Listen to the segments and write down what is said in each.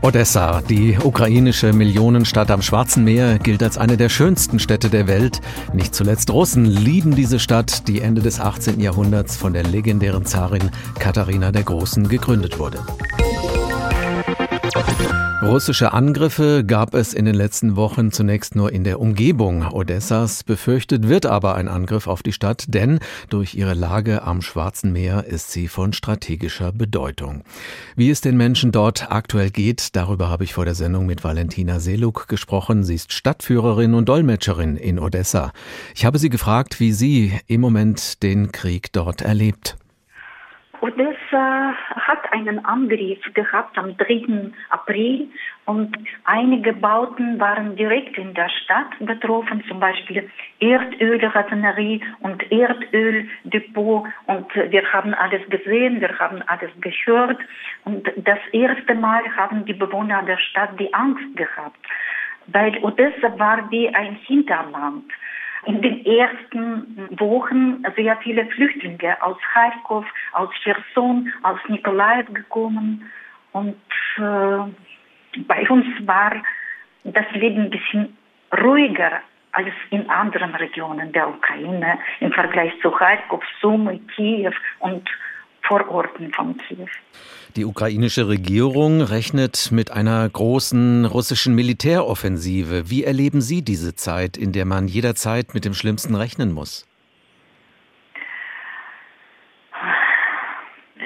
Odessa, die ukrainische Millionenstadt am Schwarzen Meer, gilt als eine der schönsten Städte der Welt. Nicht zuletzt Russen lieben diese Stadt, die Ende des 18. Jahrhunderts von der legendären Zarin Katharina der Großen gegründet wurde. Russische Angriffe gab es in den letzten Wochen zunächst nur in der Umgebung Odessas. Befürchtet wird aber ein Angriff auf die Stadt, denn durch ihre Lage am Schwarzen Meer ist sie von strategischer Bedeutung. Wie es den Menschen dort aktuell geht, darüber habe ich vor der Sendung mit Valentina Seluk gesprochen. Sie ist Stadtführerin und Dolmetscherin in Odessa. Ich habe sie gefragt, wie sie im Moment den Krieg dort erlebt. Odessa hat einen Angriff gehabt am 3. April und einige Bauten waren direkt in der Stadt betroffen, zum Beispiel Erdölraffinerie und Erdöldepot und wir haben alles gesehen, wir haben alles gehört und das erste Mal haben die Bewohner der Stadt die Angst gehabt, weil Odessa war wie ein Hinterland in den ersten Wochen sehr viele Flüchtlinge aus Kharkov, aus Cherson, aus Nikolaev gekommen. Und äh, bei uns war das Leben ein bisschen ruhiger als in anderen Regionen der Ukraine im Vergleich zu Kharkov, Sumy, Kiew und Vororten von Kiew. Die ukrainische Regierung rechnet mit einer großen russischen Militäroffensive. Wie erleben Sie diese Zeit, in der man jederzeit mit dem Schlimmsten rechnen muss?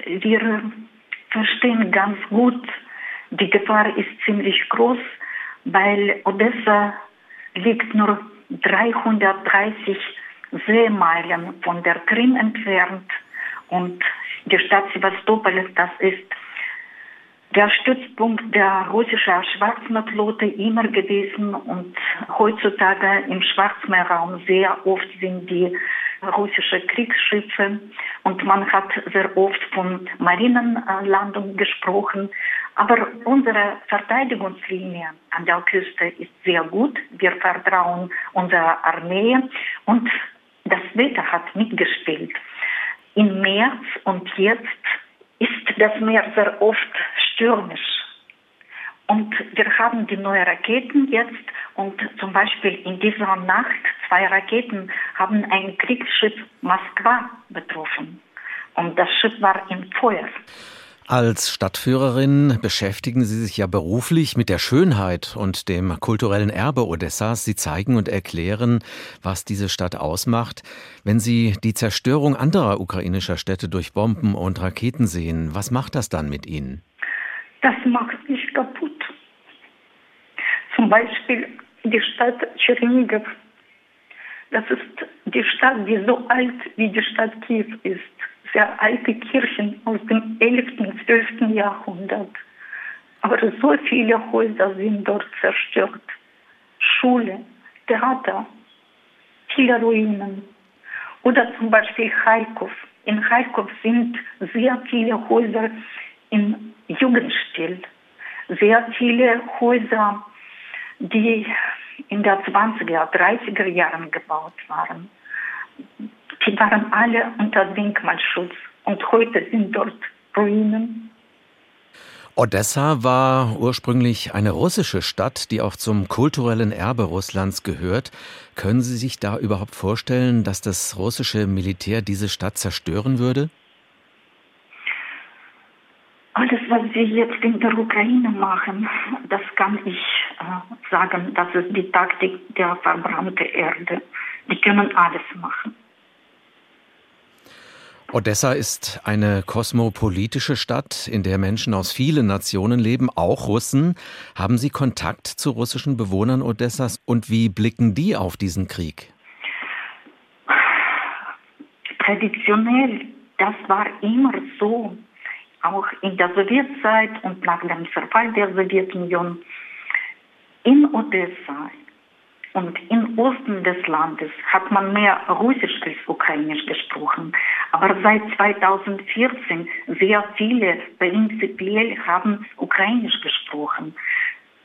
Wir verstehen ganz gut, die Gefahr ist ziemlich groß, weil Odessa liegt nur 330 Seemeilen von der Krim entfernt und die Stadt Sevastopol, das ist der Stützpunkt der russischen Schwarzmeerflotte immer gewesen und heutzutage im Schwarzmeerraum sehr oft sind die russische Kriegsschiffe und man hat sehr oft von Marinenlandung gesprochen. Aber unsere Verteidigungslinie an der Küste ist sehr gut. Wir vertrauen unserer Armee und das Wetter hat mitgespielt. Im März und jetzt ist das Meer sehr oft stürmisch. Und wir haben die neuen Raketen jetzt und zum Beispiel in dieser Nacht zwei Raketen haben ein Kriegsschiff Moskwa betroffen. Und das Schiff war im Feuer. Als Stadtführerin beschäftigen Sie sich ja beruflich mit der Schönheit und dem kulturellen Erbe Odessas. Sie zeigen und erklären, was diese Stadt ausmacht. Wenn Sie die Zerstörung anderer ukrainischer Städte durch Bomben und Raketen sehen, was macht das dann mit Ihnen? Das macht mich kaputt. Zum Beispiel die Stadt Tschernigow. Das ist die Stadt, die so alt wie die Stadt Kiew ist sehr alte Kirchen aus dem 11. und 12. Jahrhundert. Aber so viele Häuser sind dort zerstört. Schule, Theater, viele Ruinen. Oder zum Beispiel Kharkov. In Kharkov sind sehr viele Häuser im Jugendstil. Sehr viele Häuser, die in der 20er, 30er Jahren gebaut waren die waren alle unter Denkmalschutz und heute sind dort Ruinen. Odessa war ursprünglich eine russische Stadt, die auch zum kulturellen Erbe Russlands gehört. Können Sie sich da überhaupt vorstellen, dass das russische Militär diese Stadt zerstören würde? Alles, was sie jetzt in der Ukraine machen, das kann ich äh, sagen, das ist die Taktik der verbrannten Erde. Die können alles machen. Odessa ist eine kosmopolitische Stadt, in der Menschen aus vielen Nationen leben, auch Russen. Haben Sie Kontakt zu russischen Bewohnern Odessas und wie blicken die auf diesen Krieg? Traditionell, das war immer so, auch in der Sowjetzeit und nach dem Zerfall der Sowjetunion. In Odessa und im Osten des Landes hat man mehr Russisch als Ukrainisch gesprochen. Aber seit 2014 sehr viele prinzipiell haben Ukrainisch gesprochen.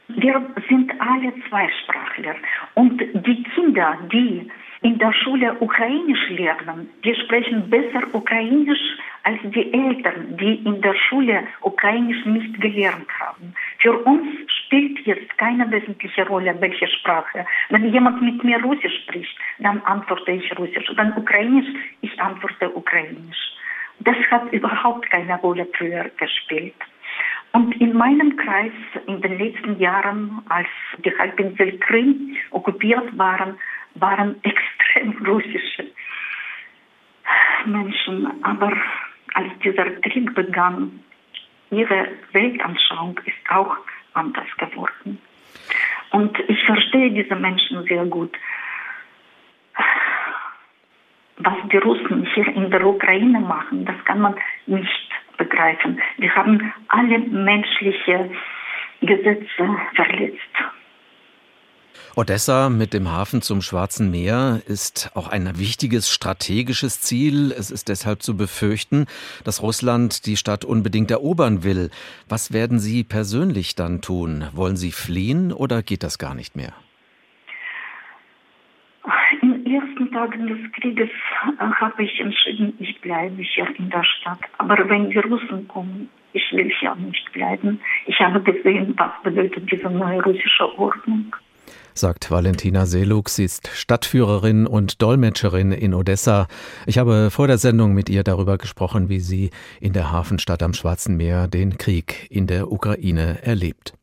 Wir sind alle Zweisprachler. Und die Kinder, die in der Schule Ukrainisch lernen, die sprechen besser Ukrainisch als die Eltern, die in der Schule Ukrainisch nicht gelernt haben. Für uns spielt jetzt keine wesentliche Rolle, welche Sprache. Wenn jemand mit mir Russisch spricht, dann antworte ich Russisch. Wenn Ukrainisch, ich antworte Ukrainisch. Das hat überhaupt keine Rolle früher gespielt. Und in meinem Kreis in den letzten Jahren, als die Halbinsel Krim okkupiert waren, waren extrem russische Menschen. Aber als dieser Krieg begann, ihre Weltanschauung ist auch anders geworden. Und ich verstehe diese Menschen sehr gut. Was die Russen hier in der Ukraine machen, das kann man nicht begreifen. Die haben alle menschliche Gesetze verletzt. Odessa mit dem Hafen zum Schwarzen Meer ist auch ein wichtiges strategisches Ziel. Es ist deshalb zu befürchten, dass Russland die Stadt unbedingt erobern will. Was werden Sie persönlich dann tun? Wollen Sie fliehen oder geht das gar nicht mehr? In den ersten Tagen des Krieges äh, habe ich entschieden, ich bleibe hier in der Stadt. Aber wenn die Russen kommen, ich will hier nicht bleiben. Ich habe gesehen, was bedeutet diese neue russische Ordnung sagt Valentina Seluk. Sie ist Stadtführerin und Dolmetscherin in Odessa. Ich habe vor der Sendung mit ihr darüber gesprochen, wie sie in der Hafenstadt am Schwarzen Meer den Krieg in der Ukraine erlebt.